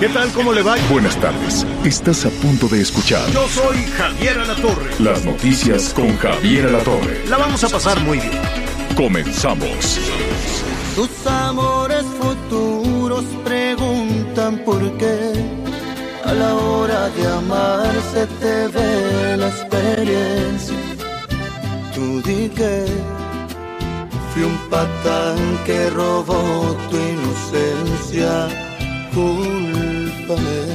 ¿Qué tal? ¿Cómo le va? Buenas tardes. Estás a punto de escuchar Yo soy Javier Alatorre. las noticias con Javier Alatorre. La vamos a pasar muy bien. Comenzamos. Tus amores futuros preguntan por qué a la hora de amar se te ve la experiencia. Tú di que fui un patán que robó tu inocencia. Cúlpame.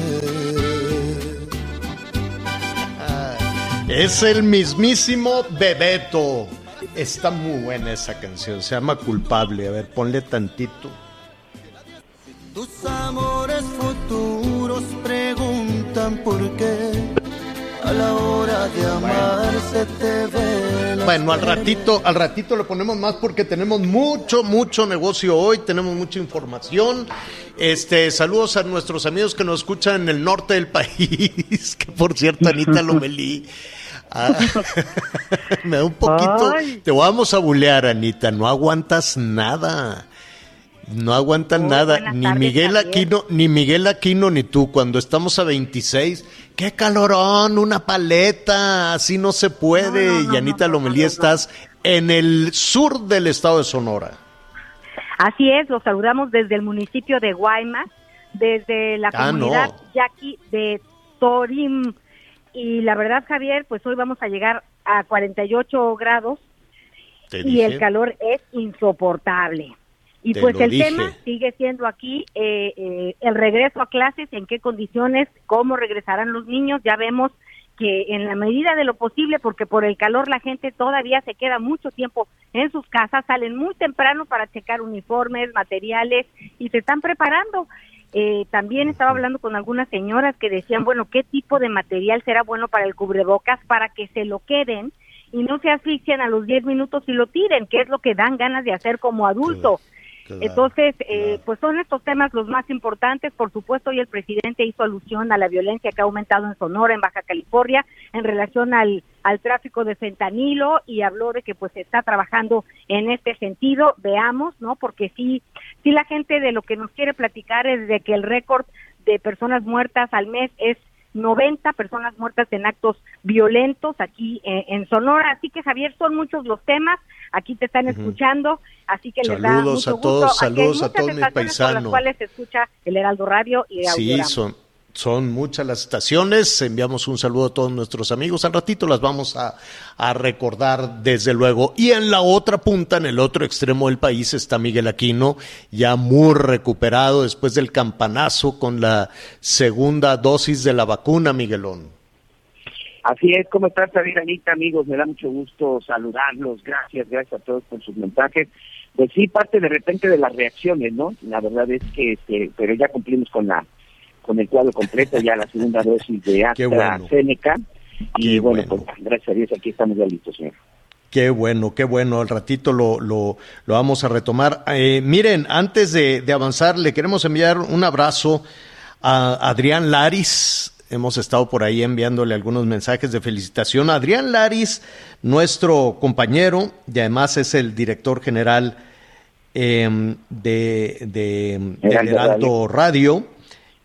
Es el mismísimo Bebeto. Está muy buena esa canción. Se llama Culpable. A ver, ponle tantito. Tus amores futuros preguntan por qué a la hora de amar se te ve Bueno, al ratito, al ratito le ponemos más porque tenemos mucho, mucho negocio hoy, tenemos mucha información. Este, saludos a nuestros amigos que nos escuchan en el norte del país, que por cierto, Anita Lomelí. ah, me da un poquito. Te vamos a bulear, Anita. No aguantas nada. No aguantan Oh, nada. Ni tardes, Miguel Javier. Aquino, ni Miguel Aquino, ni tú. Cuando estamos a 26, qué calorón, una paleta, así no se puede. No, no, Lomelí, estás en el sur del estado de Sonora. Así es, los saludamos desde el municipio de Guaymas, desde la Ah, comunidad yaqui de Torim. Y la verdad, Javier, pues hoy vamos a llegar a 48 grados y el calor es insoportable. Y Te pues el dije. tema sigue siendo aquí eh, eh, el regreso a clases, en qué condiciones, cómo regresarán los niños. Ya vemos que en la medida de lo posible, porque por el calor la gente todavía se queda mucho tiempo en sus casas, salen muy temprano para checar uniformes, materiales y se están preparando. Eh, también estaba hablando con algunas señoras que decían, bueno, ¿qué tipo de material será bueno para el cubrebocas para que se lo queden y no se asfixien a los 10 minutos y lo tiren, que es lo que dan ganas de hacer como adulto? Claro, Entonces, eh, pues son estos temas los más importantes. Por supuesto, hoy el presidente hizo alusión a la violencia que ha aumentado en Sonora, en Baja California, en relación al, al tráfico de fentanilo y habló de que pues se está trabajando en este sentido. Veamos, ¿no? Porque sí, sí la gente de lo que nos quiere platicar es de que el récord de personas muertas al mes es 90 personas muertas en actos violentos aquí eh, en Sonora. Así que Javier, son muchos los temas. Aquí te están escuchando, así que les da Saludos mucho a todos, gusto. Saludos a todos mis paisanos. las cuales se escucha el Heraldo Radio y Sí, Audiorama. son, son muchas las estaciones. Enviamos un saludo a todos nuestros amigos. Al ratito las vamos a, a recordar, desde luego. Y en la otra punta, en el otro extremo del país, está Miguel Aquino, ya muy recuperado después del campanazo con la segunda dosis de la vacuna, Miguelón. Así es, ¿cómo estás, Javier, Anita, amigos? Me da mucho gusto saludarlos. Gracias, gracias a todos por sus mensajes. Pues sí, parte de repente de las reacciones, ¿no? La verdad es que, este, pero ya cumplimos con la con el cuadro completo, ya la segunda dosis de bueno. AstraZeneca. Y bueno, bueno. pues gracias a Dios aquí estamos ya listos, señor. Qué bueno, qué bueno. Al ratito lo, lo, lo vamos a retomar. Eh, miren, antes de, de avanzar, le queremos enviar un abrazo a Adrián Laris. Hemos estado por ahí enviándole algunos mensajes de felicitación. Adrián Laris, nuestro compañero, y además es el director general eh, de, de, Heraldo Heraldo Radio.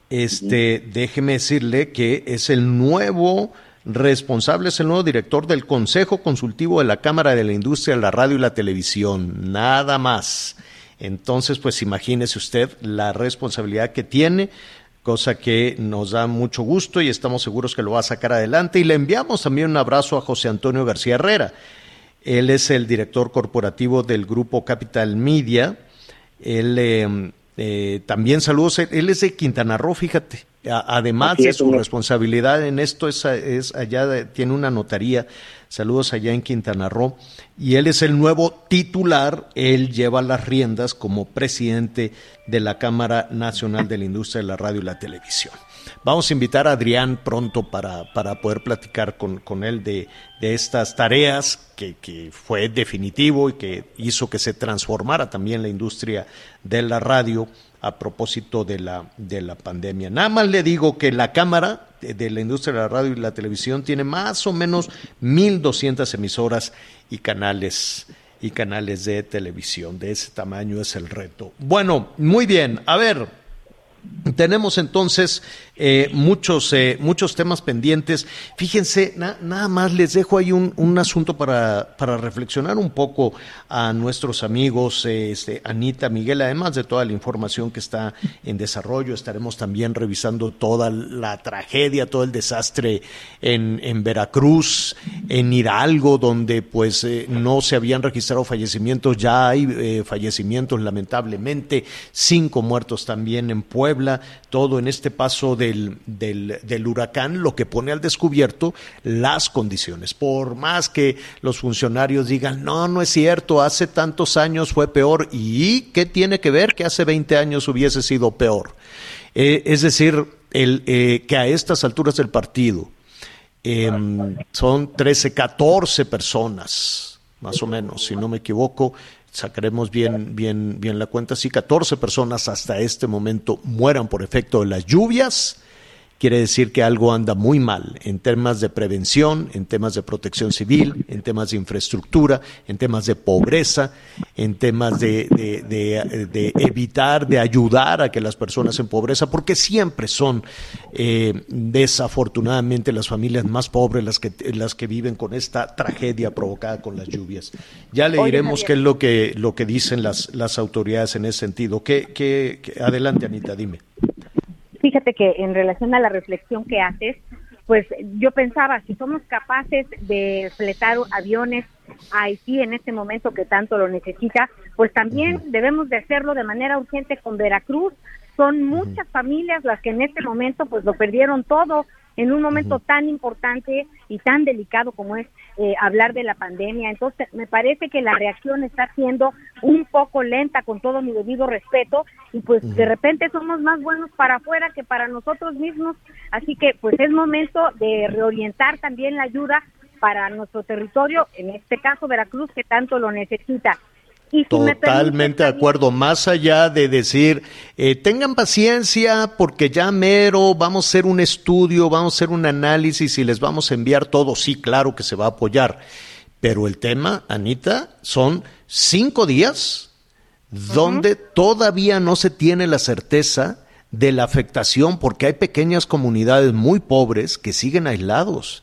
Este, déjeme decirle que es el nuevo responsable, es el nuevo director del Consejo Consultivo de la Cámara de la Industria de la Radio y la Televisión, nada más. Entonces, pues imagínese usted la responsabilidad que tiene, cosa que nos da mucho gusto y estamos seguros que lo va a sacar adelante. Y le enviamos también un abrazo a José Antonio García Herrera. Él es el director corporativo del grupo Capital Media. Él eh, eh, también saludos. Él es de Quintana Roo, fíjate. A- además de su responsabilidad en esto, es, es allá de- tiene una notaría Saludos allá en Quintana Roo. Y él es el nuevo titular, él lleva las riendas como presidente de la Cámara Nacional de la Industria de la Radio y la Televisión. Vamos a invitar a Adrián pronto para, para poder platicar con, con él de, de, estas tareas que, que, fue definitivo y que hizo que se transformara también la industria de la radio a propósito de la, de la pandemia. Nada más le digo que la Cámara de, la Industria de la Radio y la Televisión tiene más o menos 1.200 emisoras y canales y canales de televisión. De ese tamaño es el reto. Bueno, muy bien. A ver, tenemos entonces eh, muchos, eh, muchos temas pendientes. Fíjense, nada más les dejo ahí un, un asunto para, para, reflexionar un poco a nuestros amigos, eh, este, Anita, Miguel, además de toda la información que está en desarrollo. Estaremos también revisando toda la tragedia, todo el desastre en, en Veracruz, en Hidalgo, donde pues no se habían registrado fallecimientos, ya hay fallecimientos lamentablemente, cinco muertos también en Puebla, todo en este paso de del, huracán, lo que pone al descubierto las condiciones. Por más que los funcionarios digan, no, no es cierto, hace tantos años fue peor, ¿y qué tiene que ver que hace 20 años hubiese sido peor? Eh, es decir, el, eh, que a estas alturas del partido em, son 13, 14 personas, más o menos, si no me equivoco, sacaremos bien, bien, bien la cuenta, si 14 personas hasta este momento mueran por efecto de las lluvias, quiere decir que algo anda muy mal en temas de prevención, en temas de protección civil, en temas de infraestructura, en temas de pobreza, en temas de, evitar, de ayudar a que las personas en pobreza, porque siempre son eh, desafortunadamente las familias más pobres las que, las que viven con esta tragedia provocada con las lluvias. Ya le diremos qué es lo que, lo que dicen las, las autoridades en ese sentido. ¿Qué, qué, adelante, Anita, dime fíjate que en relación a la reflexión que haces, pues yo pensaba, si somos capaces de fletar aviones a Haití en este momento que tanto lo necesita, pues también debemos de hacerlo de manera urgente con Veracruz. Son muchas familias las que en este momento pues lo perdieron todo en un momento tan importante y tan delicado como es eh, hablar de la pandemia. Entonces, me parece que la reacción está siendo un poco lenta con todo mi debido respeto y pues de repente somos más buenos para afuera que para nosotros mismos. Así que pues es momento de reorientar también la ayuda para nuestro territorio, en este caso Veracruz, que tanto lo necesita. Totalmente de acuerdo. Más allá de decir, eh, tengan paciencia porque ya mero vamos a hacer un estudio, vamos a hacer un análisis y les vamos a enviar todo. Sí, claro que se va a apoyar. Pero el tema, Anita, son cinco días donde todavía no se tiene la certeza de la afectación porque hay pequeñas comunidades muy pobres que siguen aislados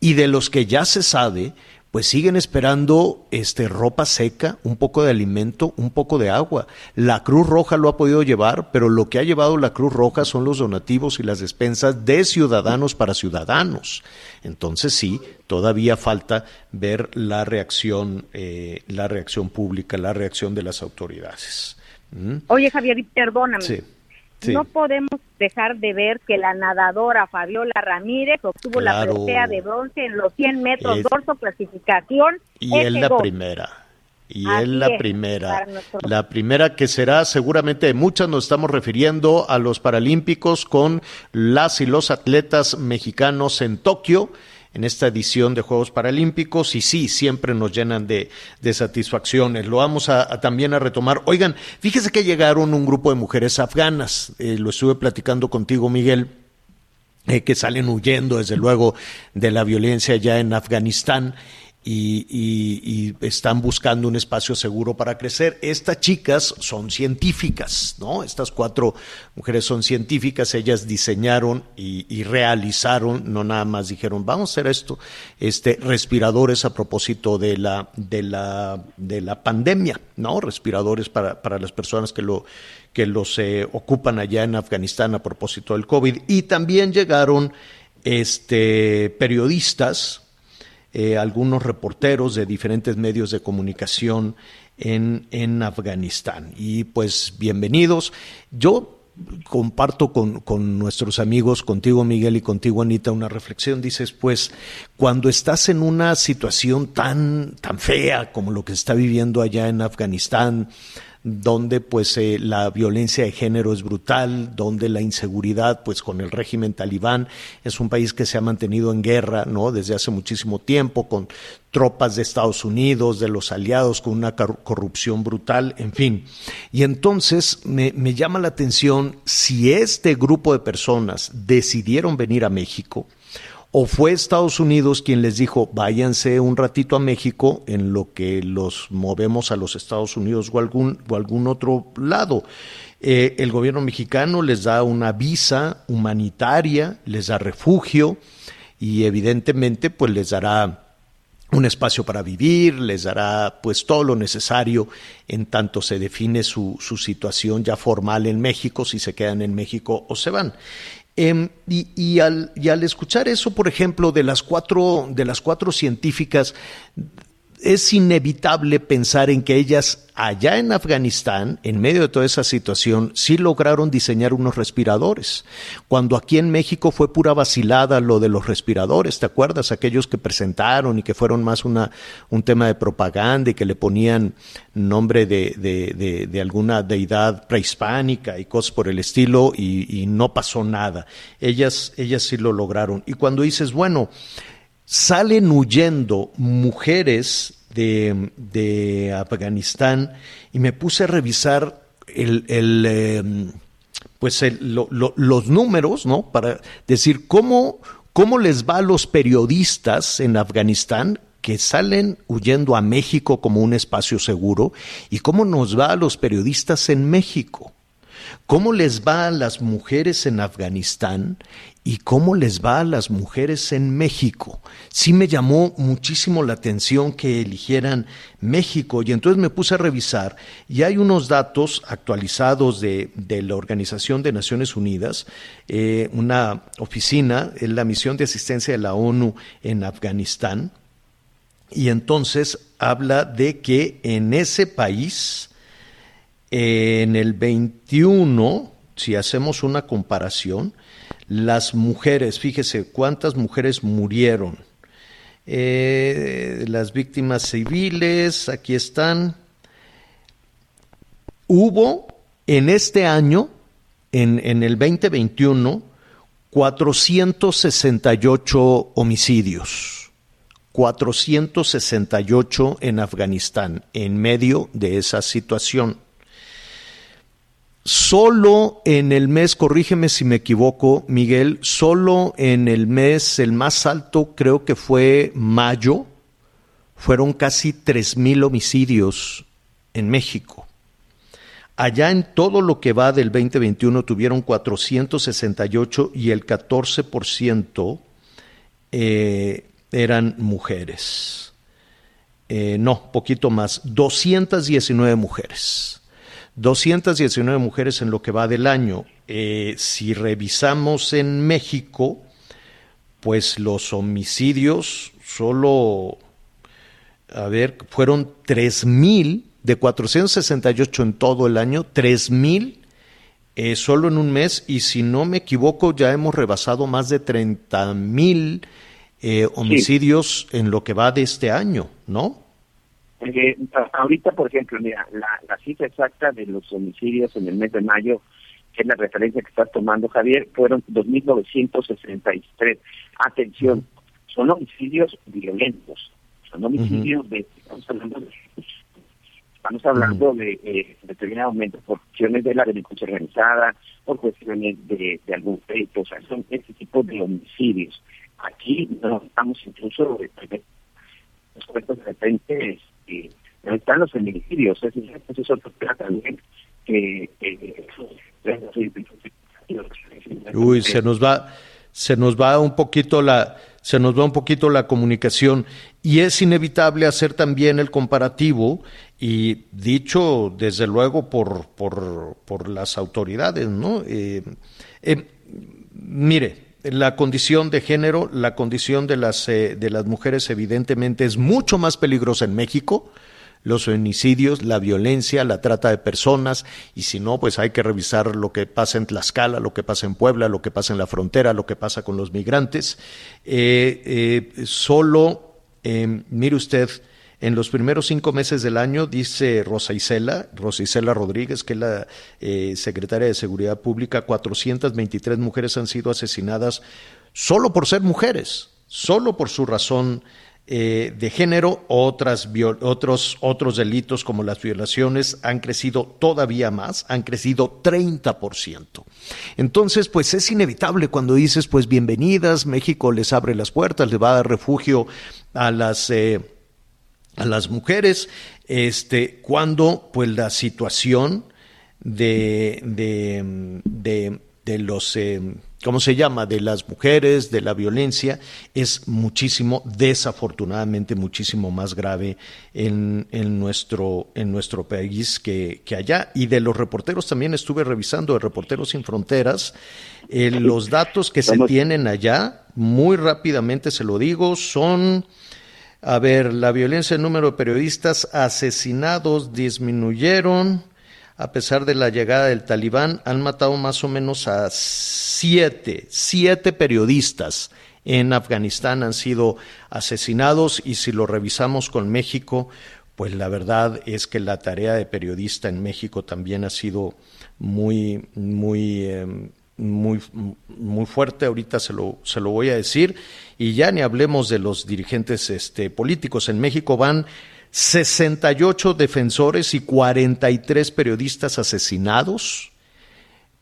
y de los que ya se sabe pues siguen esperando este ropa seca, un poco de alimento, un poco de agua. La Cruz Roja lo ha podido llevar, pero lo que ha llevado la Cruz Roja son los donativos y las despensas de ciudadanos para ciudadanos. Entonces sí, todavía falta ver la reacción, eh, la reacción pública, la reacción de las autoridades. ¿Mm? Oye Javier, perdóname. Sí. No podemos dejar de ver que la nadadora Fabiola Ramírez obtuvo la presea de bronce en los 100 metros dorso clasificación. Y es la primera. Y es la primera. La primera que será seguramente muchas nos estamos refiriendo a los Paralímpicos con las y los atletas mexicanos en Tokio en esta edición de Juegos Paralímpicos y sí, siempre nos llenan de, satisfacciones. Lo vamos a, también a retomar. Oigan, fíjese que llegaron un grupo de mujeres afganas, eh, lo estuve platicando contigo, Miguel. Eh, que salen huyendo, desde luego, de la violencia ya en Afganistán y, están buscando un espacio seguro para crecer. Estas chicas son científicas, ¿no? Estas cuatro mujeres son científicas, ellas diseñaron y, realizaron, no nada más dijeron, vamos a hacer esto, este, respiradores a propósito de la, de la, de la pandemia, ¿no? Respiradores para, para las personas que lo que los eh, ocupan allá en Afganistán a propósito del COVID. Y también llegaron este, periodistas, eh, algunos reporteros de diferentes medios de comunicación en, en Afganistán. Y pues bienvenidos. Yo comparto con, con, nuestros amigos, contigo Miguel y contigo Anita, una reflexión. Dices, pues, cuando estás en una situación tan, tan fea como lo que está viviendo allá en Afganistán, donde pues eh, la violencia de género es brutal, donde la inseguridad pues con el régimen talibán es un país que se ha mantenido en guerra, ¿no? desde hace muchísimo tiempo con tropas de Estados Unidos, de los aliados con una corrupción brutal, en fin. Y entonces me, me llama la atención si este grupo de personas decidieron venir a México, o fue Estados Unidos quien les dijo, váyanse un ratito a México en lo que los movemos a los Estados Unidos o algún, o algún otro lado. Eh, el gobierno mexicano les da una visa humanitaria, les da refugio y evidentemente pues les dará un espacio para vivir, les dará pues todo lo necesario en tanto se define su, su situación ya formal en México, si se quedan en México o se van. Em, y, al, y, al, escuchar eso, por ejemplo, de las cuatro, de las cuatro científicas, es inevitable pensar en que ellas allá en Afganistán, en medio de toda esa situación, sí lograron diseñar unos respiradores. Cuando aquí en México fue pura vacilada lo de los respiradores, ¿te acuerdas? Aquellos que presentaron y que fueron más una, un tema de propaganda y que le ponían nombre de, de, de, alguna deidad prehispánica y cosas por el estilo y, y no pasó nada. Ellas, ellas sí lo lograron. Y cuando dices, bueno, salen huyendo mujeres de, Afganistán y me puse a revisar el, em, pues los números, ¿no? Para decir cómo, cómo les va a los periodistas en Afganistán que salen huyendo a México como un espacio seguro y cómo nos va a los periodistas en México. ¿Cómo les va a las mujeres en Afganistán y cómo les va a las mujeres en México. Sí me llamó muchísimo la atención que eligieran México y entonces me puse a revisar y hay unos datos actualizados de, la Organización de Naciones Unidas, eh, una oficina, en la misión de asistencia de la ONU en Afganistán, y entonces habla de que en ese país, en el 21, si hacemos una comparación, las mujeres, fíjese cuántas mujeres murieron. Eh, las víctimas civiles, aquí están. Hubo en este año, en, en el 2021, 468 homicidios. 468 en Afganistán, en medio de esa situación. Solo en el mes, corrígeme si me equivoco, Miguel, solo en el mes, el más alto creo que fue mayo, fueron casi tres mil homicidios en México. Allá en todo lo que va del 2021 tuvieron 468 y el 14% eh, eran mujeres. Eh, no, poquito más, 219 mujeres. 219 mujeres en lo que va del año. Eh, si revisamos en México, pues los homicidios solo, a ver, fueron 3.000, de 468 en todo el año, 3.000 eh, solo en un mes, y si no me equivoco, ya hemos rebasado más de 30.000 eh, homicidios en lo que va de este año, ¿no? Eh, ahorita, por ejemplo, mira, la, cifra exacta de los homicidios en el mes de mayo, que es la referencia que estás tomando, Javier, fueron 2.963. Atención, son homicidios violentos, son homicidios de, estamos hablando de, estamos hablando de eh, determinado momento por cuestiones de la delincuencia organizada, por cuestiones de, de algún feito, o sea, son este tipo de homicidios. Aquí no estamos incluso de, de repente están los feminicidios, ese, es otro tema también que... Uy, se nos va, se nos va un poquito la, se nos va un poquito la comunicación y es inevitable hacer también el comparativo y dicho desde luego por, por, por las autoridades, ¿no? Eh, eh, mire, la condición de género, la condición de las, eh, de las mujeres evidentemente es mucho más peligrosa en México, los feminicidios, la violencia, la trata de personas, y si no, pues hay que revisar lo que pasa en Tlaxcala, lo que pasa en Puebla, lo que pasa en la frontera, lo que pasa con los migrantes. Eh, eh, solo, eh, mire usted, en los primeros cinco meses del año, dice Rosa Isela, Rosa Isela Rodríguez, que es la secretaria de Seguridad Pública, 423 mujeres han sido asesinadas solo por ser mujeres, solo por su razón eh, de género, otros, otros delitos como las violaciones han crecido todavía más, han crecido 30%. Entonces, pues es inevitable cuando dices, pues bienvenidas, México les abre las puertas, le va a dar refugio a las... Eh, a las mujeres, este, cuando pues la situación de, de, de, de los eh, ¿cómo se llama?, de las mujeres, de la violencia, es muchísimo, desafortunadamente, muchísimo más grave en, en nuestro, en nuestro país que, que, allá. Y de los reporteros también estuve revisando, de Reporteros Sin Fronteras, eh, los datos que se tienen allá, muy rápidamente se lo digo, son... A ver, la violencia, el número de periodistas asesinados disminuyeron a pesar de la llegada del talibán, han matado más o menos a siete, siete periodistas en Afganistán han sido asesinados y si lo revisamos con México, pues la verdad es que la tarea de periodista en México también ha sido muy, muy, em, muy, muy fuerte. Ahorita se lo, se lo voy a decir. Y ya ni hablemos de los dirigentes este, políticos. En México van 68 defensores y 43 periodistas asesinados,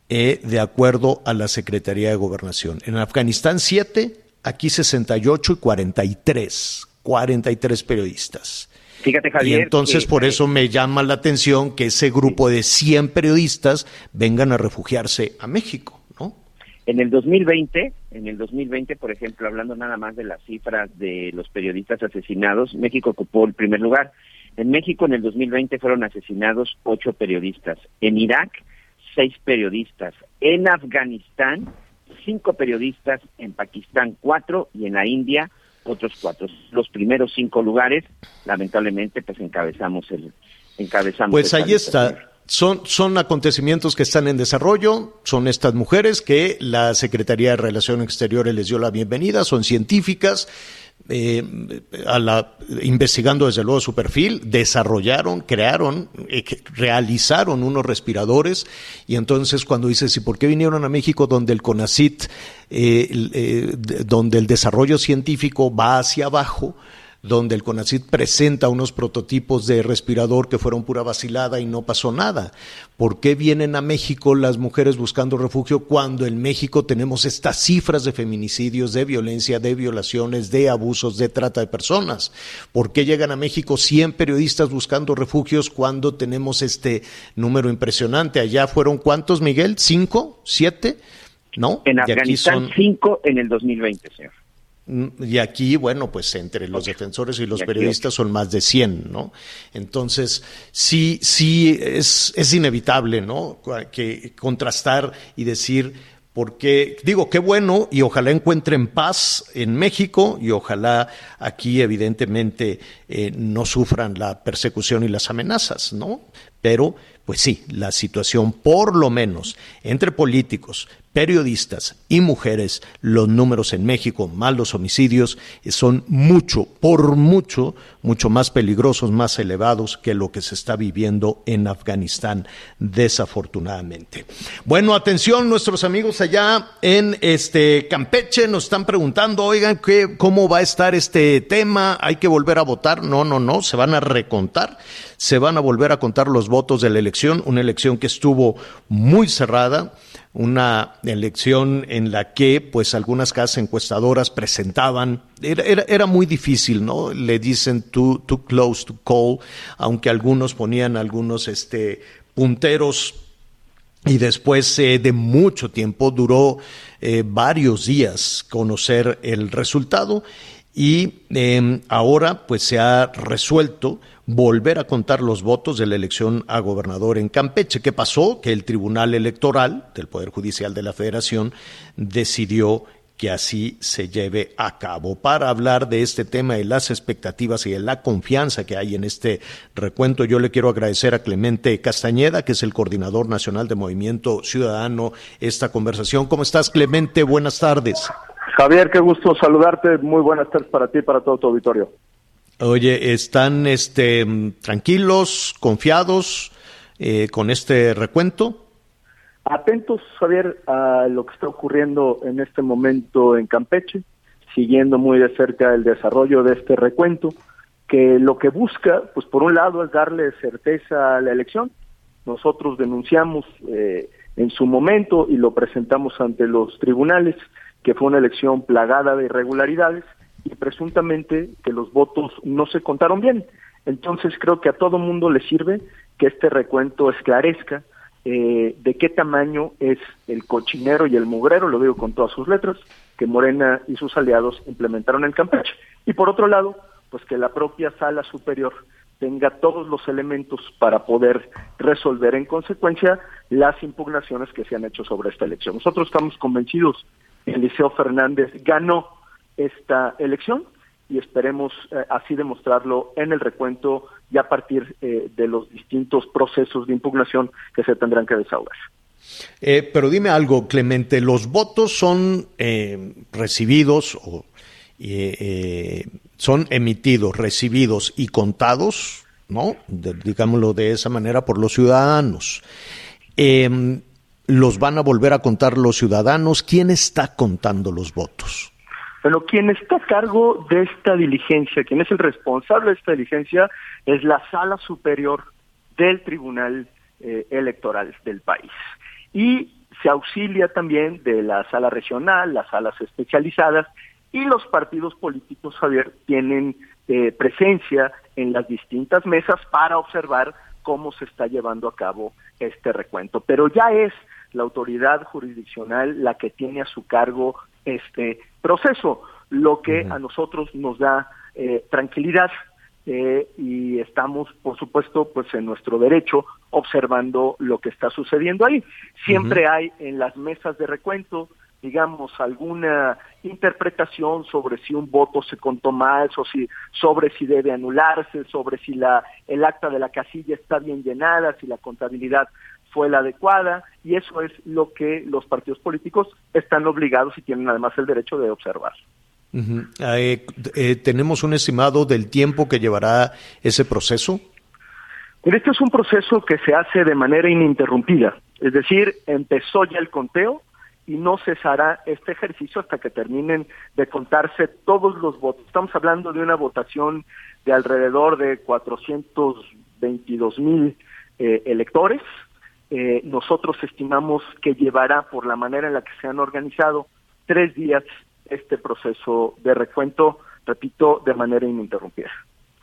eh, de acuerdo a la Secretaría de Gobernación. En Afganistán 7, aquí 68 y 43, 43 periodistas. Fíjate, Javier. Y entonces por eso me llama la atención que ese grupo de 100 periodistas vengan a refugiarse a México. En el 2020, en el 2020, por ejemplo, hablando nada más de las cifras de los periodistas asesinados, México ocupó el primer lugar. En México, en el 2020, fueron asesinados ocho periodistas. En Irak, seis periodistas. En Afganistán, cinco periodistas. En Pakistán, cuatro. Y en la India, otros cuatro. Los primeros cinco lugares, lamentablemente, pues encabezamos el. Encabezamos pues ahí está. Son, son acontecimientos que están en desarrollo, son estas mujeres que la Secretaría de Relaciones Exteriores les dio la bienvenida, son científicas, eh, a la, investigando desde luego su perfil, desarrollaron, crearon, eh, realizaron unos respiradores y entonces cuando dices, ¿y por qué vinieron a México donde el CONACIT, eh, donde el desarrollo científico va hacia abajo? Donde el CONACID presenta unos prototipos de respirador que fueron pura vacilada y no pasó nada. ¿Por qué vienen a México las mujeres buscando refugio cuando en México tenemos estas cifras de feminicidios, de violencia, de violaciones, de abusos, de trata de personas? ¿Por qué llegan a México 100 periodistas buscando refugios cuando tenemos este número impresionante? Allá fueron cuántos, Miguel? ¿Cinco? ¿Siete? ¿No? En Afganistán, cinco en el 2020, señor. Y aquí, bueno, pues entre los defensores y los periodistas son más de 100, ¿no? Entonces, sí, sí, es, es inevitable, ¿no? Que contrastar y decir, porque digo, qué bueno y ojalá encuentren paz en México y ojalá aquí evidentemente eh, no sufran la persecución y las amenazas, ¿no? Pero pues sí, la situación, por lo menos entre políticos, periodistas y mujeres, los números en México, más los homicidios, son mucho, por mucho, mucho más peligrosos, más elevados que lo que se está viviendo en Afganistán, desafortunadamente. Bueno, atención, nuestros amigos allá en este Campeche nos están preguntando, oigan, ¿qué, ¿cómo va a estar este tema? ¿Hay que volver a votar? No, no, no, se van a recontar se van a volver a contar los votos de la elección, una elección que estuvo muy cerrada, una elección en la que pues algunas casas encuestadoras presentaban, era, era, muy difícil, ¿no? Le dicen too, too close to call, aunque algunos ponían algunos este, punteros y después eh, de mucho tiempo, duró eh, varios días conocer el resultado y em, ahora pues se ha resuelto volver a contar los votos de la elección a gobernador en Campeche. ¿Qué pasó? Que el Tribunal Electoral del Poder Judicial de la Federación decidió que así se lleve a cabo. Para hablar de este tema y las expectativas y de la confianza que hay en este recuento, yo le quiero agradecer a Clemente Castañeda, que es el coordinador nacional de Movimiento Ciudadano, esta conversación. ¿Cómo estás, Clemente? Buenas tardes. Javier, qué gusto saludarte. Muy buenas tardes para ti y para todo tu auditorio. Oye, ¿están este, tranquilos, confiados eh, con este recuento? Atentos, Javier, a lo que está ocurriendo en este momento en Campeche, siguiendo muy de cerca el desarrollo de este recuento, que lo que busca, pues por un lado, es darle certeza a la elección. Nosotros denunciamos eh, en su momento y lo presentamos ante los tribunales que fue una elección plagada de irregularidades y presuntamente que los votos no se contaron bien. Entonces creo que a todo mundo le sirve que este recuento esclarezca eh, de qué tamaño es el cochinero y el mugrero, lo digo con todas sus letras, que Morena y sus aliados implementaron en Campeche. Y por otro lado, pues que la propia sala superior tenga todos los elementos para poder resolver en consecuencia las impugnaciones que se han hecho sobre esta elección. Nosotros estamos convencidos que Eliseo Fernández ganó esta elección y esperemos eh, así demostrarlo en el recuento y a partir eh, de los distintos procesos de impugnación que se tendrán que desahogar. Eh, pero dime algo, Clemente, ¿los votos son recibidos o son emitidos, recibidos y contados, ¿no? digámoslo de esa manera, por los ciudadanos? Em, ¿Los van a volver a contar los ciudadanos? ¿Quién está contando los votos? Bueno, quien está a cargo de esta diligencia, quien es el responsable de esta diligencia, es la sala superior del Tribunal eh, Electoral del país. Y se auxilia también de la sala regional, las salas especializadas, y los partidos políticos, Javier, tienen eh, presencia en las distintas mesas para observar cómo se está llevando a cabo este recuento. Pero ya es la autoridad jurisdiccional la que tiene a su cargo este proceso, lo que a nosotros nos da eh, tranquilidad eh, y estamos, por supuesto, pues en nuestro derecho observando lo que está sucediendo ahí. Siempre hay en las mesas de recuento, digamos, alguna interpretación sobre si un voto se contó mal, o si, sobre si debe anularse, sobre si la, el acta de la casilla está bien llenada, si la contabilidad fue la adecuada y eso es lo que los partidos políticos están obligados y tienen además el derecho de observar. Eh, eh, ¿Tenemos un estimado del tiempo que llevará ese proceso? Este es un proceso que se hace de manera ininterrumpida, es decir, empezó ya el conteo y no cesará este ejercicio hasta que terminen de contarse todos los votos. Estamos hablando de una votación de alrededor de 422 mil eh, electores, eh, nosotros estimamos que llevará, por la manera en la que se han organizado, tres días este proceso de recuento, repito, de manera ininterrumpida.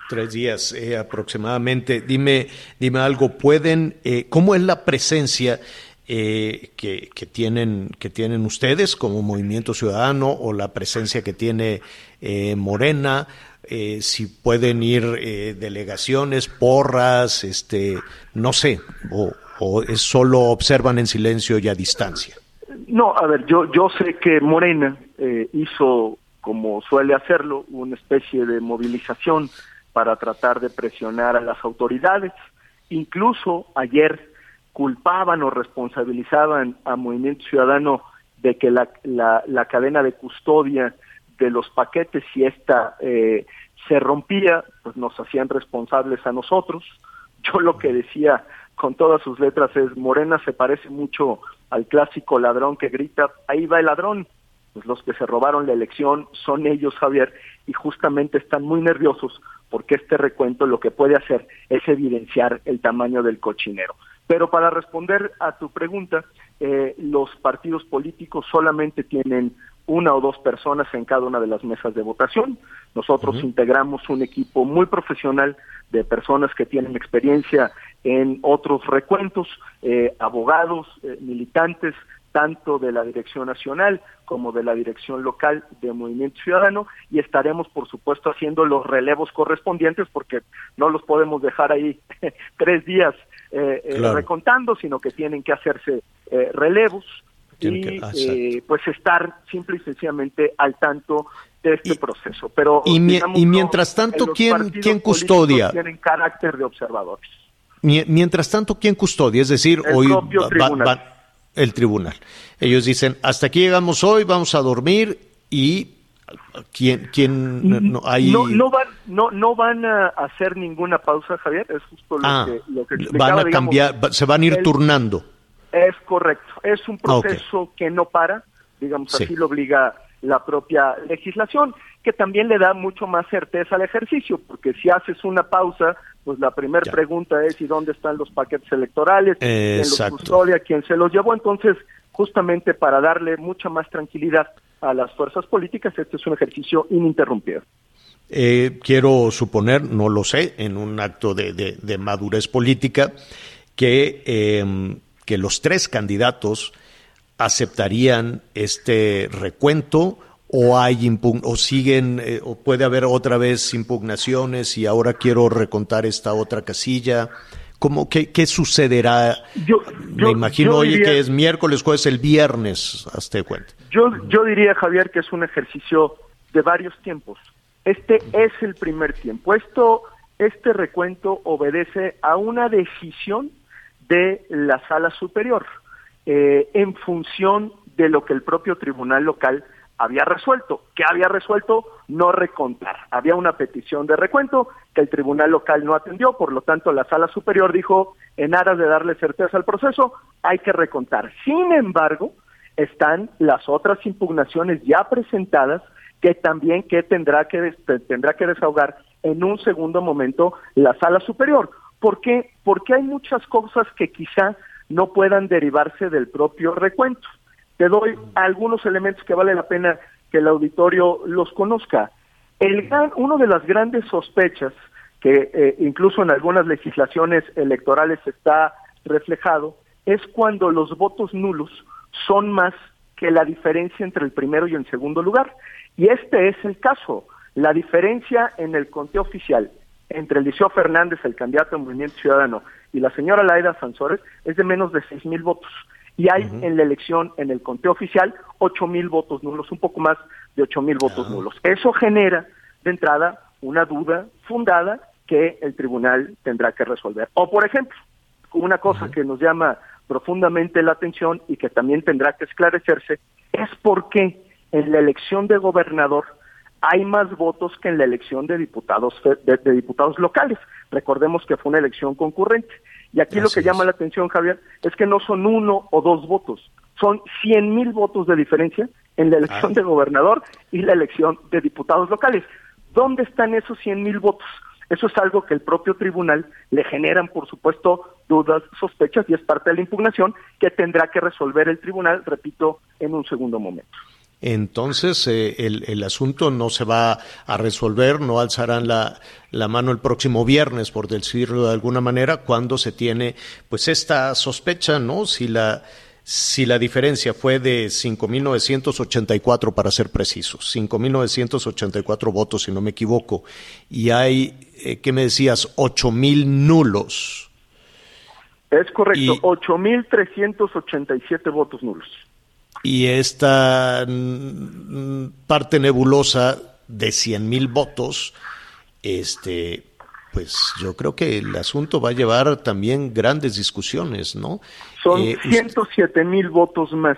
Tres días eh, aproximadamente. Dime, dime algo. Pueden, eh, ¿cómo es la presencia que, que, tienen que tienen ustedes como Movimiento Ciudadano o la presencia que tiene Morena? si pueden ir delegaciones, porras, este, no sé, o, o es solo observan en silencio y a distancia? No, a ver, yo, yo sé que Morena eh, hizo, como suele hacerlo, una especie de movilización para tratar de presionar a las autoridades. Incluso ayer culpaban o responsabilizaban a Movimiento Ciudadano de que la, la, cadena de custodia de los paquetes, si esta eh, se rompía, pues nos hacían responsables a nosotros. Yo lo que decía con todas sus letras es Morena se parece mucho al clásico ladrón que grita, ahí va el ladrón. Pues los que se robaron la elección son ellos, Javier, y justamente están muy nerviosos porque este recuento lo que puede hacer es evidenciar el tamaño del cochinero. Pero para responder a tu pregunta, eh, los partidos políticos solamente tienen una o dos personas en cada una de las mesas de votación. Nosotros integramos un equipo muy profesional de personas que tienen experiencia en otros recuentos, eh, abogados, eh, militantes, tanto de la Dirección Nacional como de la Dirección Local de Movimiento Ciudadano y estaremos, por supuesto, haciendo los relevos correspondientes porque no los podemos dejar ahí tres días eh, recontando, sino que tienen que hacerse relevos y eh, pues estar simple y sencillamente al tanto de este proceso. Pero y, mientras tanto, ¿quién, ¿quién custodia? Tienen carácter de observadores. Mientras tanto, ¿quién custodia? Es decir, el hoy tribunal. el tribunal. Ellos dicen, hasta aquí llegamos hoy, vamos a dormir y ¿quién, quién no, hay... no, no, van, no, no van a hacer ninguna pausa, Javier, es justo lo ah, que, lo que Van a cambiar, se van a ir turnando. Es correcto, es un proceso que no para, digamos, así lo obliga la propia legislación, que también le da mucho más certeza al ejercicio, porque si haces una pausa, pues la primera pregunta es ¿y dónde están los paquetes electorales? ¿Quién los custodia? ¿Quién se los llevó? Entonces, justamente para darle mucha más tranquilidad a las fuerzas políticas, este es un ejercicio ininterrumpido. Eh, quiero suponer, no lo sé, en un acto de, madurez política, que em, que los tres candidatos aceptarían este recuento o hay o siguen eh, o puede haber otra vez impugnaciones y ahora quiero recontar esta otra casilla. ¿Cómo, qué, qué sucederá? Yo, Me imagino, oye, que es miércoles, jueves, el viernes, hazte cuenta. Yo, yo diría, Javier, que es un ejercicio de varios tiempos. Este es el primer tiempo. Esto, este recuento obedece a una decisión de la sala superior eh, en función de lo que el propio tribunal local había resuelto. ¿Qué había resuelto? No recontar. Había una petición de recuento que el tribunal local no atendió, por lo tanto la sala superior dijo, en aras de darle certeza al proceso, hay que recontar. Sin embargo, están las otras impugnaciones ya presentadas que también que tendrá que tendrá que desahogar en un segundo momento la sala superior. ¿Por qué? Porque hay muchas cosas que quizá no puedan derivarse del propio recuento. Te doy algunos elementos que vale la pena que el auditorio los conozca. El uno de las grandes sospechas que eh, incluso en algunas legislaciones electorales está reflejado es cuando los votos nulos son más que la diferencia entre el primero y el segundo lugar. Y este es el caso. La diferencia en el conteo oficial entre el Liceo Fernández, el candidato del Movimiento Ciudadano, y la señora Laida Sansores es de menos de seis mil votos. Y hay en la elección, en el conteo oficial, ocho mil votos nulos, un poco más de ocho mil votos nulos. Eso genera, de entrada, una duda fundada que el tribunal tendrá que resolver. O, por ejemplo, una cosa que nos llama profundamente la atención y que también tendrá que esclarecerse es por qué en la elección de gobernador hay más votos que en la elección de diputados de, diputados locales. Recordemos que fue una elección concurrente. Y aquí lo que llama la atención, Javier, es que no son uno o dos votos, son cien mil votos de diferencia en la elección ah. de gobernador y la elección de diputados locales. ¿Dónde están esos cien mil votos? Eso es algo que el propio tribunal le generan, por supuesto, dudas, sospechas y es parte de la impugnación que tendrá que resolver el tribunal, repito, en un segundo momento entonces eh, el, el, asunto no se va a resolver, no alzarán la, la, mano el próximo viernes, por decirlo de alguna manera, cuando se tiene pues esta sospecha, ¿no? Si la, si la diferencia fue de 5.984 para ser precisos, 5.984 votos, si no me equivoco, y hay, eh, ¿qué me decías? 8.000 nulos. Es correcto, 8.387 votos nulos y esta mm, parte nebulosa de 100 mil votos, este, pues yo creo que el asunto va a llevar también grandes discusiones, ¿no? Son 107 eh, mil votos más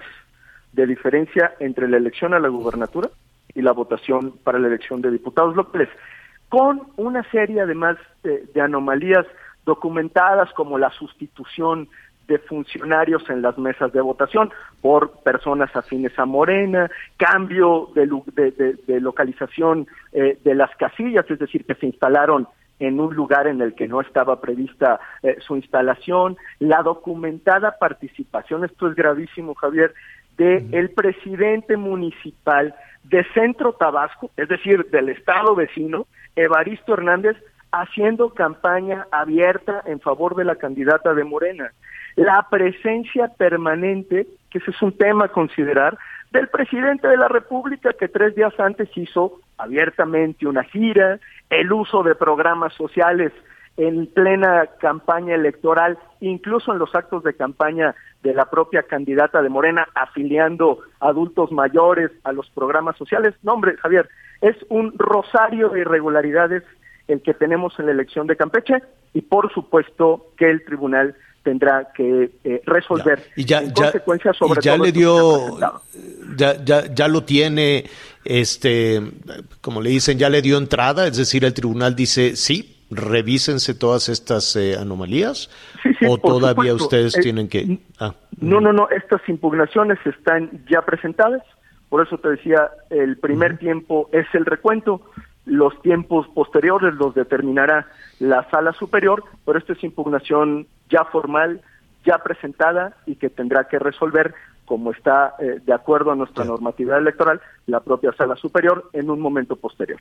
de diferencia entre la elección a la gubernatura y la votación para la elección de diputados locales, con una serie además de anomalías documentadas como la sustitución de funcionarios en las mesas de votación por personas afines a Morena, cambio de, localización eh, de las casillas, es decir, que se instalaron en un lugar en el que no estaba prevista eh, su instalación, la documentada participación, esto es gravísimo, Javier, de el presidente municipal de Centro Tabasco, es decir, del estado vecino, Evaristo Hernández, haciendo campaña abierta en favor de la candidata de Morena la presencia permanente, que ese es un tema a considerar, del presidente de la República que tres días antes hizo abiertamente una gira, el uso de programas sociales en plena campaña electoral, incluso en los actos de campaña de la propia candidata de Morena, afiliando adultos mayores a los programas sociales. No, hombre, Javier, es un rosario de irregularidades el que tenemos en la elección de Campeche y por supuesto que el tribunal tendrá que eh, resolver y ya, en consecuencia sobre ya le dio ya, ya, ya lo tiene este como le dicen ya le dio entrada es decir el tribunal dice sí revísense todas estas eh, anomalías o todavía ustedes eh, tienen que ah, no no no estas impugnaciones están ya presentadas por eso te decía el primer tiempo es el recuento los tiempos posteriores los determinará la sala superior, pero esta es impugnación ya formal, ya presentada y que tendrá que resolver, como está eh, de acuerdo a nuestra normatividad electoral, la propia sala superior en un momento posterior.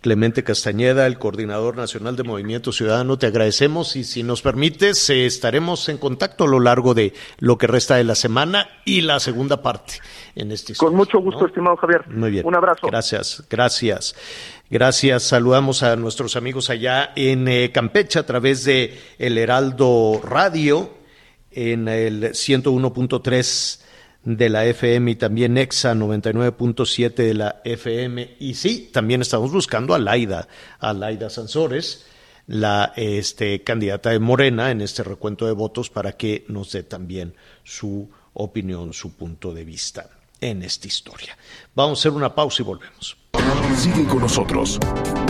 Clemente Castañeda, el coordinador nacional de Movimiento Ciudadano, te agradecemos y si nos permites eh, estaremos en contacto a lo largo de lo que resta de la semana y la segunda parte en este Con mucho gusto, estimado Javier. Muy bien. Un abrazo. Gracias, gracias. Gracias. Saludamos a nuestros amigos allá en eh, Campeche a través de El Heraldo Radio en el 101.3 de la FM y también EXA 99.7 de la FM. Y sí, también estamos buscando a Laida, a Laida Sansores, la este, candidata de Morena en este recuento de votos para que nos dé también su opinión, su punto de vista en esta historia. Vamos a hacer una pausa y volvemos. Sigue con nosotros.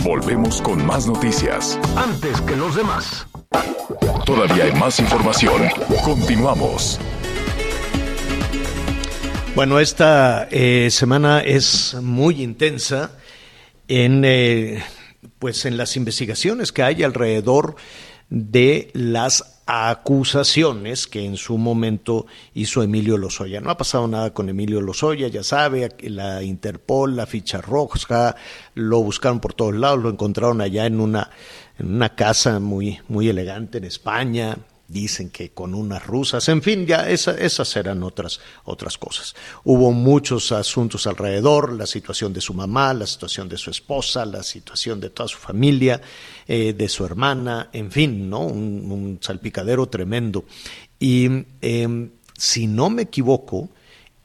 Volvemos con más noticias. Antes que los demás. Todavía hay más información. Continuamos. Bueno, esta eh, semana es muy intensa en, eh, pues en las investigaciones que hay alrededor de las acusaciones que en su momento hizo Emilio Lozoya. No ha pasado nada con Emilio Lozoya, ya sabe, la Interpol, la ficha roja, lo buscaron por todos lados, lo encontraron allá en una, en una casa muy, muy elegante en España, dicen que con unas rusas, en fin, ya esas eran otras, otras cosas. Hubo muchos asuntos alrededor, la situación de su mamá, la situación de su esposa, la situación de toda su familia, eh, de su hermana, en fin, ¿no? Un, salpicadero tremendo. Y em, si no me equivoco,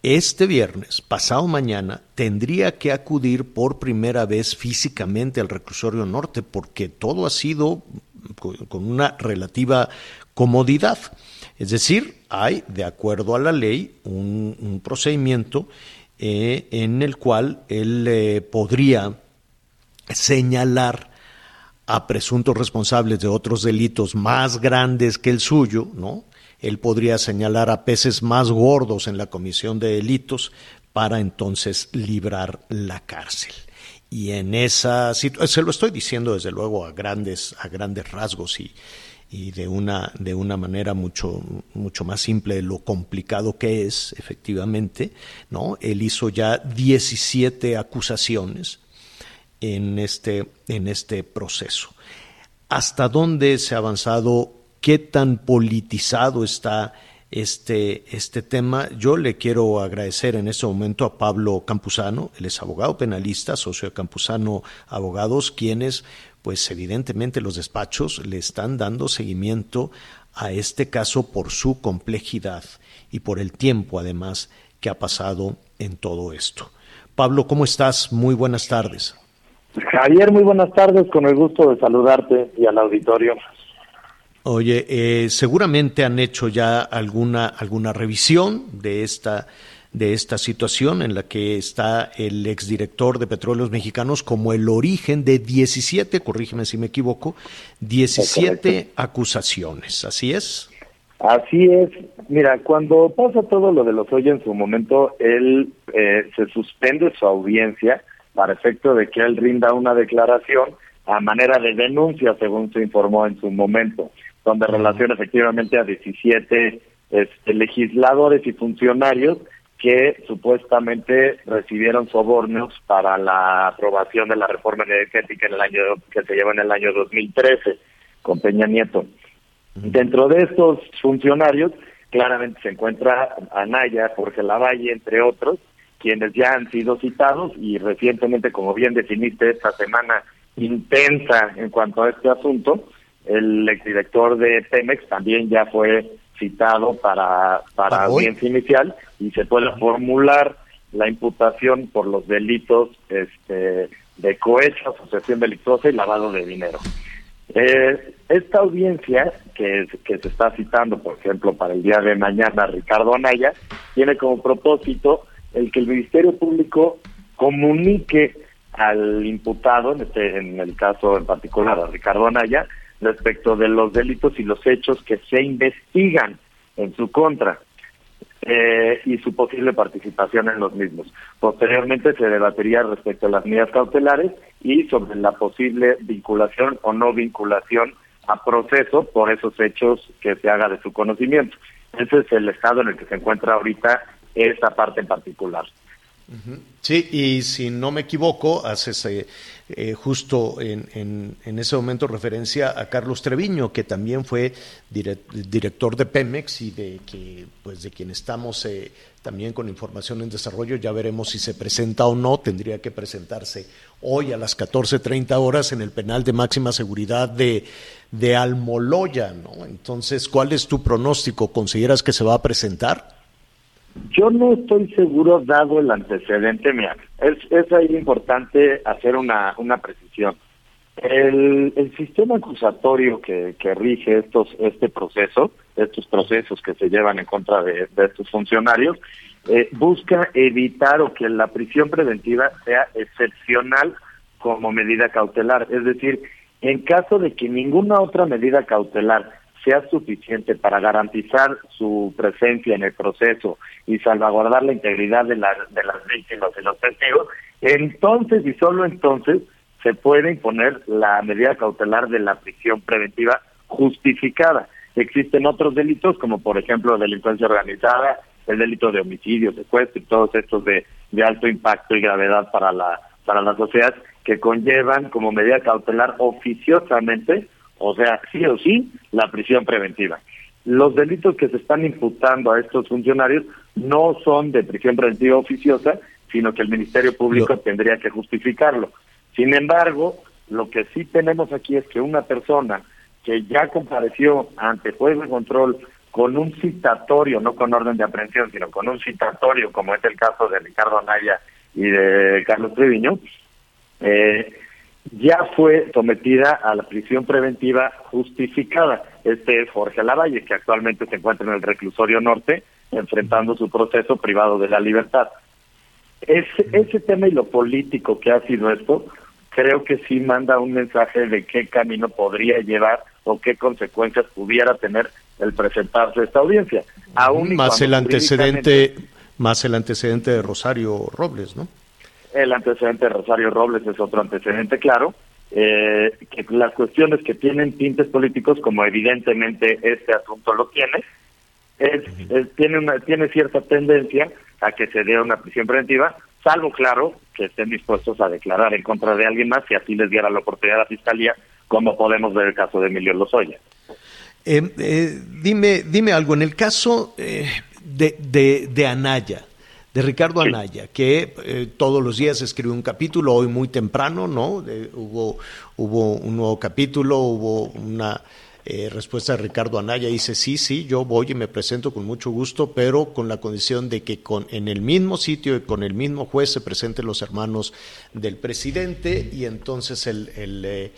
este viernes, pasado mañana, tendría que acudir por primera vez físicamente al reclusorio norte, porque todo ha sido con una relativa comodidad. Es decir, hay, de acuerdo a la ley, un, procedimiento eh, en el cual él eh, podría señalar a presuntos responsables de otros delitos más grandes que el suyo, ¿no? Él podría señalar a peces más gordos en la comisión de delitos para entonces librar la cárcel. Y en esa situación, se lo estoy diciendo desde luego a grandes, a grandes rasgos y, y de una, de una manera mucho, mucho más simple lo complicado que es, efectivamente, ¿no? Él hizo ya 17 acusaciones en este, en este proceso. ¿Hasta dónde se ha avanzado? ¿Qué tan politizado está este, este tema? Yo le quiero agradecer en este momento a Pablo Campuzano, él es abogado penalista, socio de Campuzano Abogados, quienes pues evidentemente los despachos le están dando seguimiento a este caso por su complejidad y por el tiempo además que ha pasado en todo esto. Pablo, ¿cómo estás? Muy buenas tardes. Javier, muy buenas tardes, con el gusto de saludarte y al auditorio. Oye, eh, seguramente han hecho ya alguna, alguna revisión de esta de esta situación en la que está el exdirector de Petróleos Mexicanos como el origen de 17, corrígeme si me equivoco, 17 acusaciones, ¿así es? Así es. Mira, cuando pasa todo lo de los hoy en su momento, él eh, se suspende su audiencia para efecto de que él rinda una declaración a manera de denuncia, según se informó en su momento, donde relaciona efectivamente a 17 este, legisladores y funcionarios que supuestamente recibieron sobornos para la aprobación de la reforma energética en el año que se llevó en el año 2013 con Peña Nieto. Dentro de estos funcionarios claramente se encuentra Anaya, Jorge Lavalle, entre otros, quienes ya han sido citados y recientemente, como bien definiste esta semana intensa en cuanto a este asunto, el exdirector de Pemex también ya fue citado para, para audiencia inicial y se puede formular la imputación por los delitos este, de cohecho, asociación delictuosa y lavado de dinero. Eh, esta audiencia que, que se está citando, por ejemplo, para el día de mañana, Ricardo Anaya, tiene como propósito el que el Ministerio Público comunique al imputado, en, este, en el caso en particular a Ricardo Anaya, respecto de los delitos y los hechos que se investigan en su contra eh, y su posible participación en los mismos. Posteriormente se debatería respecto a las medidas cautelares y sobre la posible vinculación o no vinculación a proceso por esos hechos que se haga de su conocimiento. Ese es el estado en el que se encuentra ahorita esa parte en particular. Sí, y si no me equivoco, haces eh, justo en, en, ese momento referencia a Carlos Treviño, que también fue director de Pemex y de que, pues, de quien estamos eh, también con información en desarrollo. Ya veremos si se presenta o no. Tendría que presentarse hoy a las 14:30 horas en el penal de máxima seguridad de, de Almoloya, ¿no? Entonces, ¿cuál es tu pronóstico? ¿Consideras que se va a presentar? Yo no estoy seguro, dado el antecedente, mira, es, es ahí importante hacer una, una precisión. El, sistema acusatorio que, que rige estos, este proceso, estos procesos que se llevan en contra de, estos funcionarios, eh, busca evitar o que la prisión preventiva sea excepcional como medida cautelar. Es decir, en caso de que ninguna otra medida cautelar sea suficiente para garantizar su presencia en el proceso y salvaguardar la integridad de, de las víctimas y los testigos, entonces y solo entonces se puede imponer la medida cautelar de la prisión preventiva justificada. Existen otros delitos, como por ejemplo delincuencia organizada, el delito de homicidio, secuestro y todos estos de, de alto impacto y gravedad para la, para la sociedad, que conllevan como medida cautelar oficiosamente o sea, sí o sí, la prisión preventiva. Los delitos que se están imputando a estos funcionarios no son de prisión preventiva oficiosa, sino que el Ministerio Público tendría que justificarlo. Sin embargo, lo que sí tenemos aquí es que una persona que ya compareció ante juez de control con un citatorio, no con orden de aprehensión, sino con un citatorio, como es el caso de Ricardo Anaya y de Carlos Treviño, eh, ya fue sometida a la prisión preventiva justificada. Este es Jorge Lavalle, que actualmente se encuentra en el reclusorio norte, enfrentando su proceso privado de la libertad. Ese, ese tema y lo político que ha sido esto, creo que sí manda un mensaje de qué camino podría llevar o qué consecuencias pudiera tener el presentarse esta audiencia. Aún más el antecedente, más el antecedente de Rosario Robles, ¿no? El antecedente de Rosario Robles es otro antecedente claro. Eh, que las cuestiones que tienen tintes políticos, como evidentemente este asunto lo tiene, es, tiene, una, tiene cierta tendencia a que se dé una prisión preventiva, salvo, claro, que estén dispuestos a declarar en contra de alguien más y así les diera la oportunidad a la Fiscalía, como podemos ver el caso de Emilio Lozoya. Eh, eh, dime, dime algo, en el caso de, de, de Anaya, de Ricardo Anaya, que eh, todos los días escribe un capítulo, hoy muy temprano, ¿no? hubo, hubo un nuevo capítulo, hubo una eh, respuesta de Ricardo Anaya dice, sí, sí, yo voy y me presento con mucho gusto, pero con la condición de que con, en el mismo sitio y con el mismo juez se presenten los hermanos del presidente y entonces el, el, eh,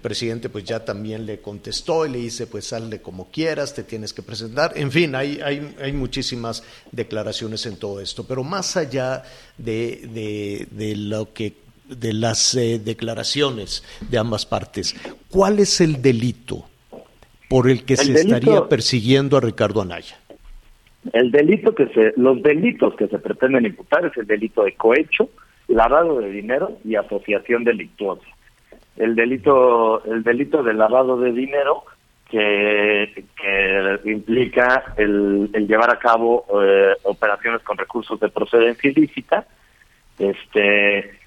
presidente pues ya también le contestó y le dice, pues salde como quieras, te tienes que presentar. En fin, hay, hay, hay muchísimas declaraciones en todo esto, pero más allá de, de, de lo que de las eh, declaraciones de ambas partes, ¿cuál es el delito? Por el que se estaría persiguiendo a Ricardo Anaya. El delito que se, los delitos que se pretenden imputar es el delito de cohecho, lavado de dinero y asociación delictuosa. El delito, el delito de lavado de dinero que, implica el, llevar a cabo eh, operaciones con recursos de procedencia ilícita, este,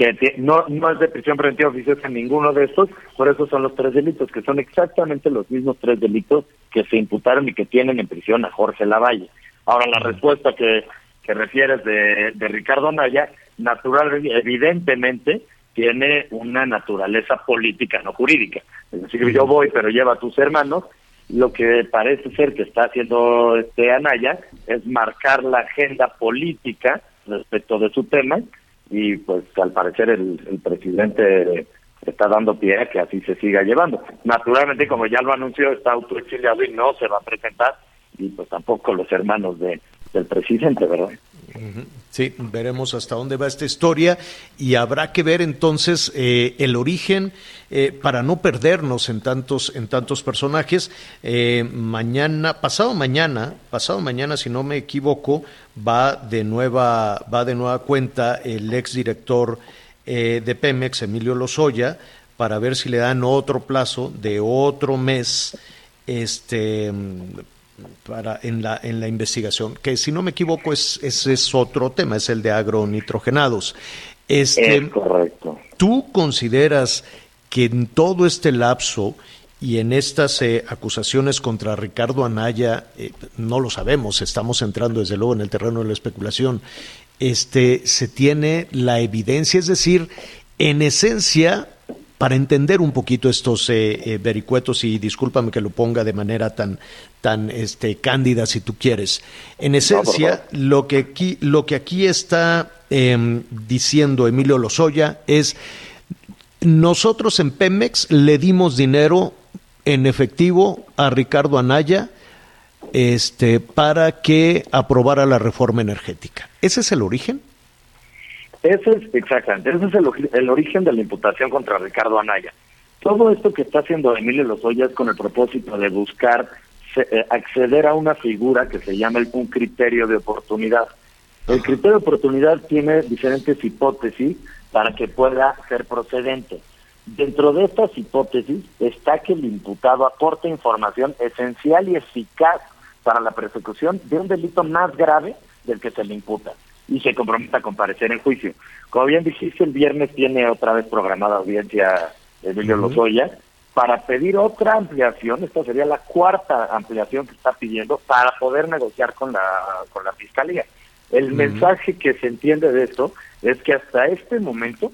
que no, no es de prisión preventiva oficiosa ninguno de estos, por eso son los tres delitos, que son exactamente los mismos tres delitos que se imputaron y que tienen en prisión a Jorge Lavalle. Ahora, la respuesta que, que refieres de, de Ricardo Naya, natural, evidentemente, tiene una naturaleza política, no jurídica. Es decir, yo voy, pero lleva a tus hermanos. Lo que parece ser que está haciendo este Anaya es marcar la agenda política respecto de su tema y pues al parecer el, el presidente está dando pie a que así se siga llevando. Naturalmente, como ya lo anunció, está autoexiliado y no se va a presentar y pues tampoco los hermanos de, del presidente, ¿verdad? Sí, veremos hasta dónde va esta historia y habrá que ver entonces eh, el origen eh, para no perdernos en tantos en tantos personajes. Eh, mañana, pasado mañana, pasado mañana, si no me equivoco, va de nueva va de nueva cuenta el ex director de Pemex, Emilio Lozoya, para ver si le dan otro plazo de otro mes, este para en la en la investigación que si no me equivoco es ese es otro tema es el de agronitrogenados. Este es correcto. tú consideras que en todo este lapso y en estas eh, acusaciones contra Ricardo Anaya eh, no lo sabemos estamos entrando desde luego en el terreno de la especulación este se tiene la evidencia es decir en esencia para entender un poquito estos eh, vericuetos y discúlpame que lo ponga de manera tan tan este, cándida si tú quieres. En esencia, lo, que aquí, lo que aquí está em, diciendo Emilio Lozoya es, nosotros en Pemex le dimos dinero en efectivo a Ricardo Anaya este, para que aprobara la reforma energética. ¿Ese es el origen? Ese es, exactamente, ese es el, el origen de la imputación contra Ricardo Anaya. Todo esto que está haciendo Emilio Lozoya es con el propósito de buscar eh, acceder a una figura que se llama un criterio de oportunidad. El criterio de oportunidad tiene diferentes hipótesis para que pueda ser procedente. Dentro de estas hipótesis está que el imputado aporte información esencial y eficaz para la persecución de un delito más grave del que se le imputa y se comprometa a comparecer en juicio. Como bien dijiste, el viernes tiene otra vez programada audiencia Emilio Lozoya para pedir otra ampliación, esta sería la cuarta ampliación que está pidiendo para poder negociar con la, con la Fiscalía. El mensaje que se entiende de esto es que hasta este momento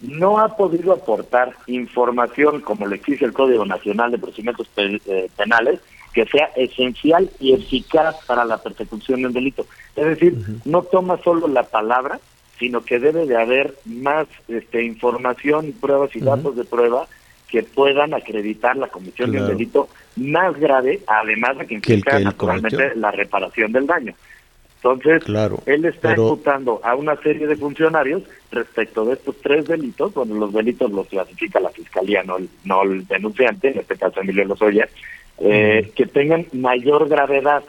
no ha podido aportar información, como le exige el Código Nacional de Procedimientos eh, Penales, que sea esencial y eficaz para la persecución del delito. Es decir, no toma solo la palabra, sino que debe de haber más este, información, pruebas y datos de prueba que puedan acreditar la comisión de un delito más grave, además de que implica naturalmente la reparación del daño. Entonces, él está imputando a una serie de funcionarios respecto de estos tres delitos, bueno, los delitos los clasifica la fiscalía, no el, no el denunciante, en este caso Emilio Lozoya, eh, que tengan mayor gravedad.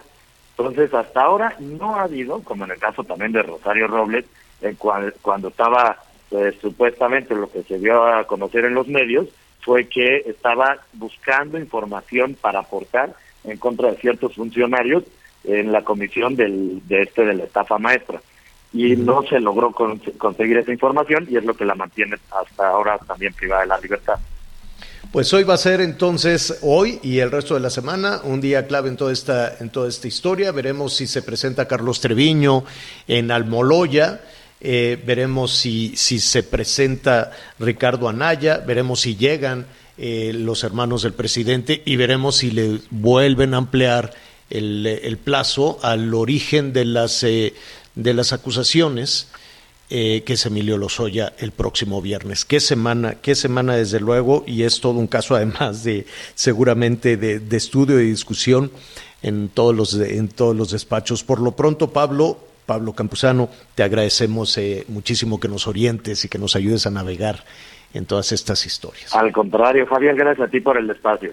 Entonces, hasta ahora no ha habido, como en el caso también de Rosario Robles, en cuando estaba pues, supuestamente lo que se dio a conocer en los medios, fue que estaba buscando información para aportar en contra de ciertos funcionarios en la comisión del, de este de la estafa maestra y no se logró conseguir esa información y es lo que la mantiene hasta ahora también privada de la libertad. Pues hoy va a ser entonces hoy y el resto de la semana un día clave en toda esta en toda esta historia. Veremos si se presenta Carlos Treviño en Almoloya eh, veremos si, si se presenta Ricardo Anaya, veremos si llegan eh, los hermanos del presidente y veremos si le vuelven a ampliar el, plazo al origen de las, eh, de las acusaciones. Que es Emilio Lozoya el próximo viernes. Qué semana, qué semana desde luego, y es todo un caso además de seguramente de, de estudio y discusión en todos los en todos los despachos. Por lo pronto, Pablo, Pablo Campuzano, te agradecemos eh, muchísimo que nos orientes y que nos ayudes a navegar en todas estas historias. Al contrario, Fabián, gracias a ti por el espacio.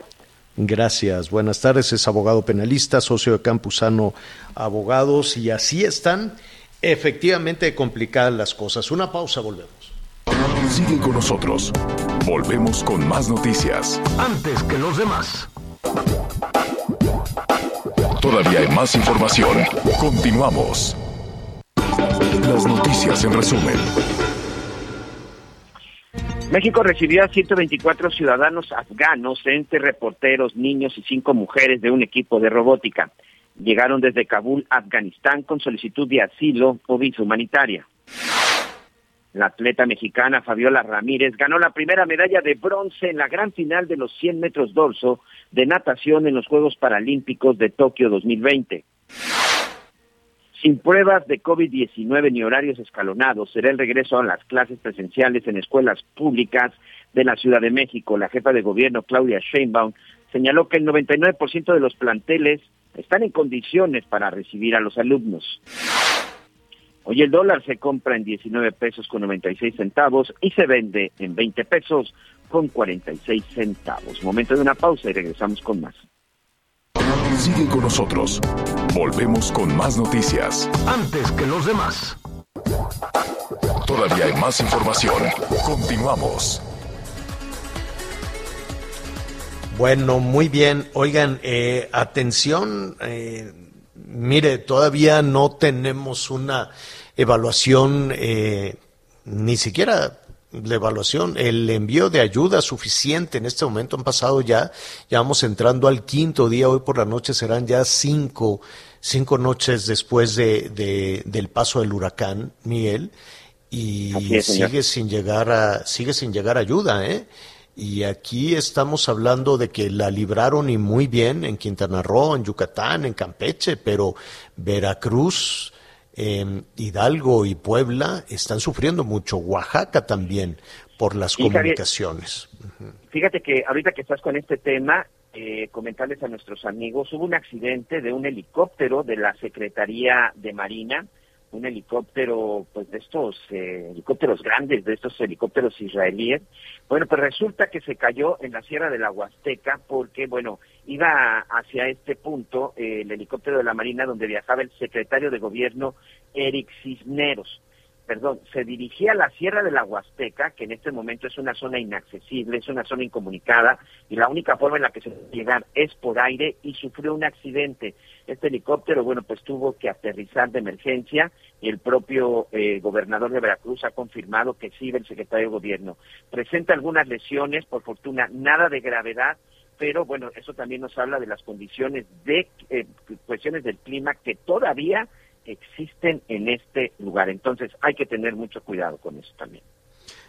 Gracias, buenas tardes, es abogado penalista, socio de Campuzano Abogados y así están efectivamente complicadas las cosas. Una pausa, volvemos. Sigue con nosotros, volvemos con más noticias. Antes que los demás. Todavía hay más información. Continuamos. Las noticias en resumen. México recibió a 124 ciudadanos afganos, entre reporteros, niños y cinco mujeres de un equipo de robótica. Llegaron desde Kabul, Afganistán, con solicitud de asilo o visa humanitaria. La atleta mexicana Fabiola Ramírez ganó la primera medalla de bronce en la gran final de los 100 metros dorso de natación en los Juegos Paralímpicos de Tokio 2020. Sin pruebas de COVID-19 ni horarios escalonados, será el regreso a las clases presenciales en escuelas públicas de la Ciudad de México. La jefa de gobierno, Claudia Sheinbaum, señaló que el 99% de los planteles están en condiciones para recibir a los alumnos. Hoy el dólar se compra en 19 pesos con 96 centavos y se vende en 20 pesos con 46 centavos. Momento de una pausa y regresamos con más. Sigue con nosotros. Volvemos con más noticias. Antes que los demás. Todavía hay más información. Continuamos. Bueno, muy bien. Oigan, eh, atención. Eh, mire, todavía no tenemos una evaluación, eh, ni siquiera la evaluación, el envío de ayuda suficiente en este momento han pasado ya, ya vamos entrando al quinto día, hoy por la noche serán ya cinco, cinco noches después de, del paso del huracán Miguel y sigue sin llegar a, sigue sin llegar ayuda, ¿eh? Y aquí estamos hablando de que la libraron y muy bien en Quintana Roo, en Yucatán, en Campeche, pero Veracruz, Hidalgo y Puebla están sufriendo mucho, Oaxaca también, por las comunicaciones. fíjate que ahorita que estás con este tema, eh, comentarles a nuestros amigos, hubo un accidente de un helicóptero de la Secretaría de Marina, un helicóptero, pues de estos eh, helicópteros grandes, de estos helicópteros israelíes. Bueno, pues resulta que se cayó en la Sierra de la Huasteca porque, bueno, iba hacia este punto eh, el helicóptero de la Marina donde viajaba el secretario de gobierno Eric Cisneros perdón, se dirigía a la Sierra de la Huasteca, que en este momento es una zona inaccesible, es una zona incomunicada, y la única forma en la que se puede llegar es por aire, y sufrió un accidente. Este helicóptero, bueno, pues tuvo que aterrizar de emergencia, y el propio eh, gobernador de Veracruz ha confirmado que sí, el secretario de gobierno. Presenta algunas lesiones, por fortuna, nada de gravedad, pero bueno, eso también nos habla de las condiciones de eh, cuestiones del clima que todavía existen en este lugar. Entonces hay que tener mucho cuidado con eso también.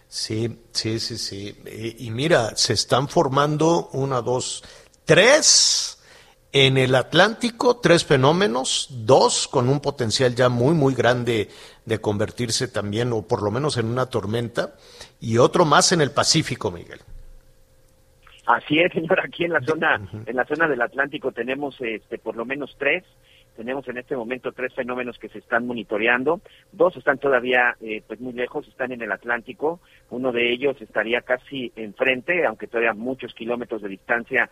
Sí, sí, sí, sí. Y, mira, se están formando una, dos, tres en el Atlántico, tres fenómenos, dos con un potencial ya muy, muy grande de convertirse también, o por lo menos en una tormenta, y otro más en el Pacífico, Miguel. Así es, señor. Aquí en la zona, en la zona del Atlántico tenemos, este, por lo menos tres. Tenemos en este momento tres fenómenos que se están monitoreando. Dos están todavía eh, pues muy lejos, están en el Atlántico. Uno de ellos estaría casi enfrente, aunque todavía muchos kilómetros de distancia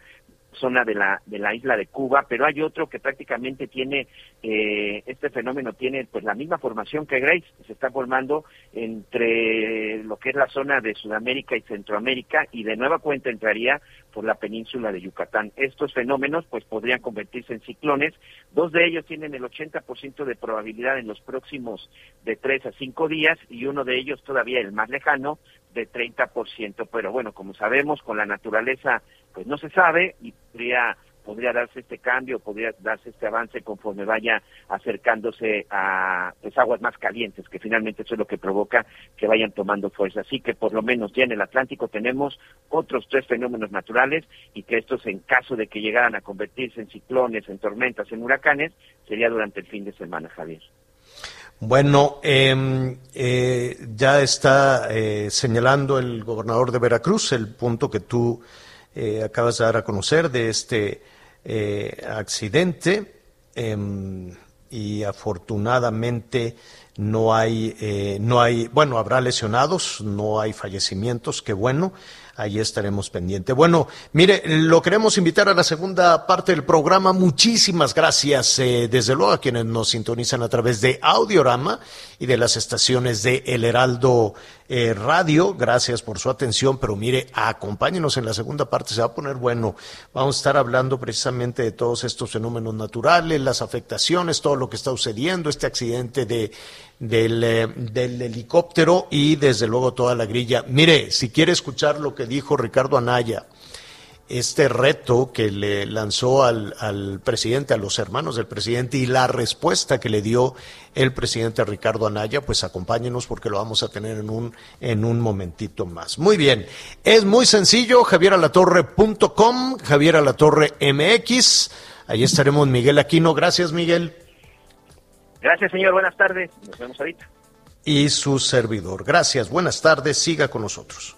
zona de la de la isla de Cuba, pero hay otro que prácticamente tiene eh, este fenómeno tiene pues la misma formación que Grace, se está formando entre lo que es la zona de Sudamérica y Centroamérica y de nueva cuenta entraría por la península de Yucatán. Estos fenómenos pues podrían convertirse en ciclones, dos de ellos tienen el 80% de probabilidad en los próximos de tres a cinco días y uno de ellos todavía el más lejano de 30%, pero bueno, como sabemos con la naturaleza pues no se sabe y podría podría darse este cambio, podría darse este avance conforme vaya acercándose a pues, aguas más calientes, que finalmente eso es lo que provoca que vayan tomando fuerza. Así que por lo menos ya en el Atlántico tenemos otros tres fenómenos naturales y que estos en caso de que llegaran a convertirse en ciclones, en tormentas, en huracanes, sería durante el fin de semana, Javier. Bueno, em, eh, ya está eh, señalando el gobernador de Veracruz el punto que tú eh, acabas de dar a conocer de este eh, accidente em, y afortunadamente no hay, eh, no hay, bueno, habrá lesionados, no hay fallecimientos, qué bueno ahí estaremos pendientes. Bueno, mire, lo queremos invitar a la segunda parte del programa. Muchísimas gracias, eh, desde luego, a quienes nos sintonizan a través de Audiorama y de las estaciones de El Heraldo eh, Radio. Gracias por su atención, pero mire, acompáñenos en la segunda parte, se va a poner bueno. Vamos a estar hablando precisamente de todos estos fenómenos naturales, las afectaciones, todo lo que está sucediendo, este accidente de del, eh, del, helicóptero y desde luego toda la grilla. Mire, si quiere escuchar lo que dijo Ricardo Anaya este reto que le lanzó al, al, presidente, a los hermanos del presidente y la respuesta que le dio el presidente Ricardo Anaya, pues acompáñenos porque lo vamos a tener en un, en un momentito más. Muy bien, es muy sencillo, javieralatorre.com, Javier Alatorre MX, ahí estaremos Miguel Aquino, gracias Miguel. Gracias señor, buenas tardes, nos vemos ahorita. Y su servidor, gracias, buenas tardes, siga con nosotros.